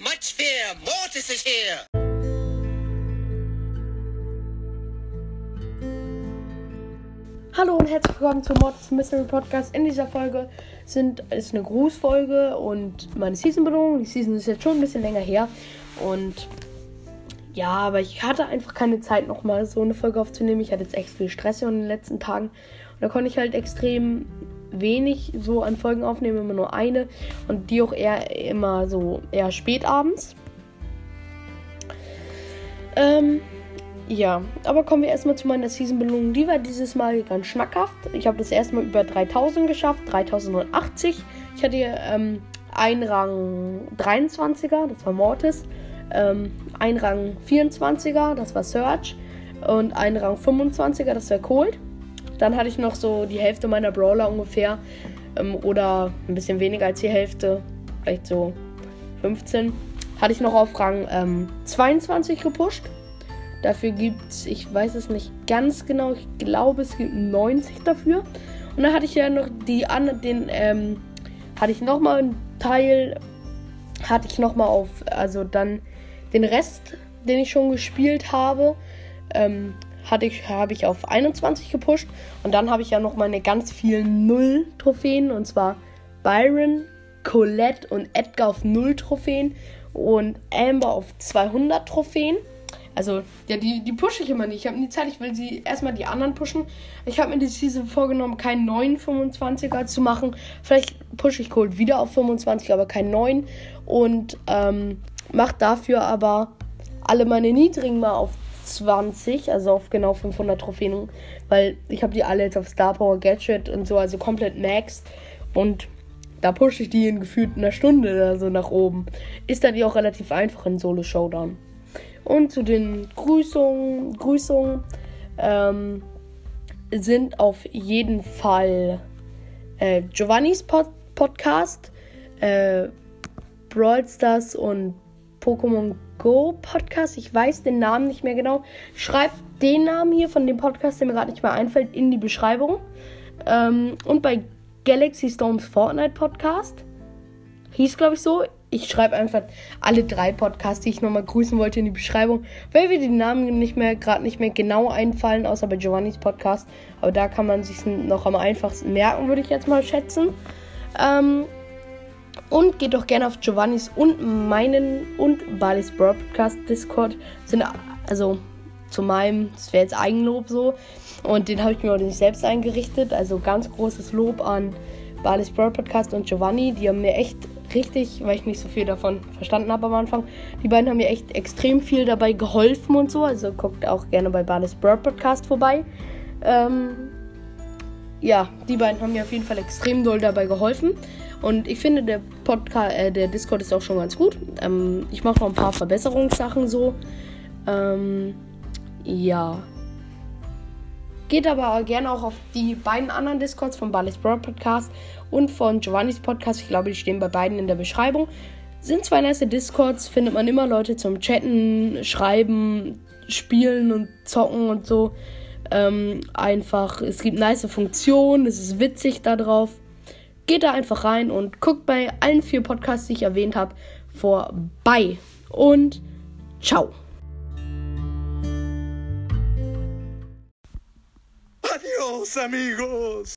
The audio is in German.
much fear. Mortis is here. Hallo und herzlich willkommen zum Mortis Mystery Podcast. In dieser Folge sind, ist eine Grußfolge und meine Season-Belohnung. Die Season ist jetzt schon ein bisschen länger her. Und ja, aber ich hatte einfach keine Zeit, nochmal so eine Folge aufzunehmen. Ich hatte jetzt echt viel Stress in den letzten Tagen. Und da konnte ich halt extrem wenig so an Folgen aufnehmen, immer nur eine. Und die auch eher immer so eher spät abends. Ähm, ja, aber kommen wir erstmal zu meiner Season-Belohnung. Die war dieses Mal ganz schmackhaft. Ich habe das erstmal über 3000 geschafft, 3080. Ich hatte ähm, einen Rang 23er, das war Mortis. Ähm, ein Rang 24er, das war Search. Und ein Rang 25er, das war Cold. Dann hatte ich noch so die Hälfte meiner Brawler ungefähr. Ähm, oder ein bisschen weniger als die Hälfte. Vielleicht so 15. Hatte ich noch auf Rang ähm, 22 gepusht. Dafür gibt es, ich weiß es nicht ganz genau, ich glaube es gibt 90 dafür. Und dann hatte ich ja noch die anderen, den, ähm, hatte ich nochmal einen Teil, hatte ich nochmal auf, also dann den Rest, den ich schon gespielt habe, ähm, hatte ich, habe ich auf 21 gepusht. Und dann habe ich ja noch meine ganz vielen Null-Trophäen. Und zwar Byron, Colette und Edgar auf 0 Trophäen. Und Amber auf 200 Trophäen. Also, ja, die, die pushe ich immer nicht. Ich habe nie Zeit, ich will sie erstmal die anderen pushen. Ich habe mir die Season vorgenommen, keinen neuen 25er zu machen. Vielleicht pushe ich Cold wieder auf 25, aber keinen neuen. Und ähm, mache dafür aber alle meine niedrigen mal auf 20, also auf genau 500 Trophäen, weil ich habe die alle jetzt auf Star Power Gadget und so, also komplett max. Und da pushe ich die in gefühlt einer Stunde oder so nach oben. Ist dann die auch relativ einfach in Solo Showdown. Und zu den Grüßungen, Grüßungen ähm, sind auf jeden Fall äh, Giovannis Pod Podcast, äh, Brawl Stars und Pokémon Go Podcast. Ich weiß den Namen nicht mehr genau. Schreibt den Namen hier von dem Podcast, der mir gerade nicht mehr einfällt, in die Beschreibung. Ähm, und bei Galaxy Storms Fortnite Podcast. Hieß, glaube ich, so. Ich schreibe einfach alle drei Podcasts, die ich nochmal grüßen wollte, in die Beschreibung, weil wir die Namen nicht mehr, gerade nicht mehr genau einfallen, außer bei Giovannis Podcast. Aber da kann man sich noch am einfachsten merken, würde ich jetzt mal schätzen. Ähm, und geht doch gerne auf Giovannis und meinen und Balis Broad Podcast Discord. Sind also zu meinem, das wäre jetzt Eigenlob so. Und den habe ich mir auch nicht selbst eingerichtet. Also ganz großes Lob an Balis Broad Podcast und Giovanni. Die haben mir echt richtig, weil ich nicht so viel davon verstanden habe am Anfang. Die beiden haben mir echt extrem viel dabei geholfen und so. Also guckt auch gerne bei Balis Broad Podcast vorbei. Ähm, ja, die beiden haben mir auf jeden Fall extrem doll dabei geholfen. Und ich finde, der Podcast, äh, der Discord ist auch schon ganz gut. Ähm, ich mache noch ein paar Verbesserungssachen so. Ähm, ja. Geht aber gerne auch auf die beiden anderen Discords von Ballis Broad Podcast und von Giovannis Podcast. Ich glaube, die stehen bei beiden in der Beschreibung. Sind zwei nice Discords, findet man immer Leute zum Chatten, Schreiben, Spielen und Zocken und so. Ähm, einfach, es gibt nice Funktionen, es ist witzig da drauf. Geht da einfach rein und guckt bei allen vier Podcasts, die ich erwähnt habe, vorbei. Und ciao. Adios, amigos.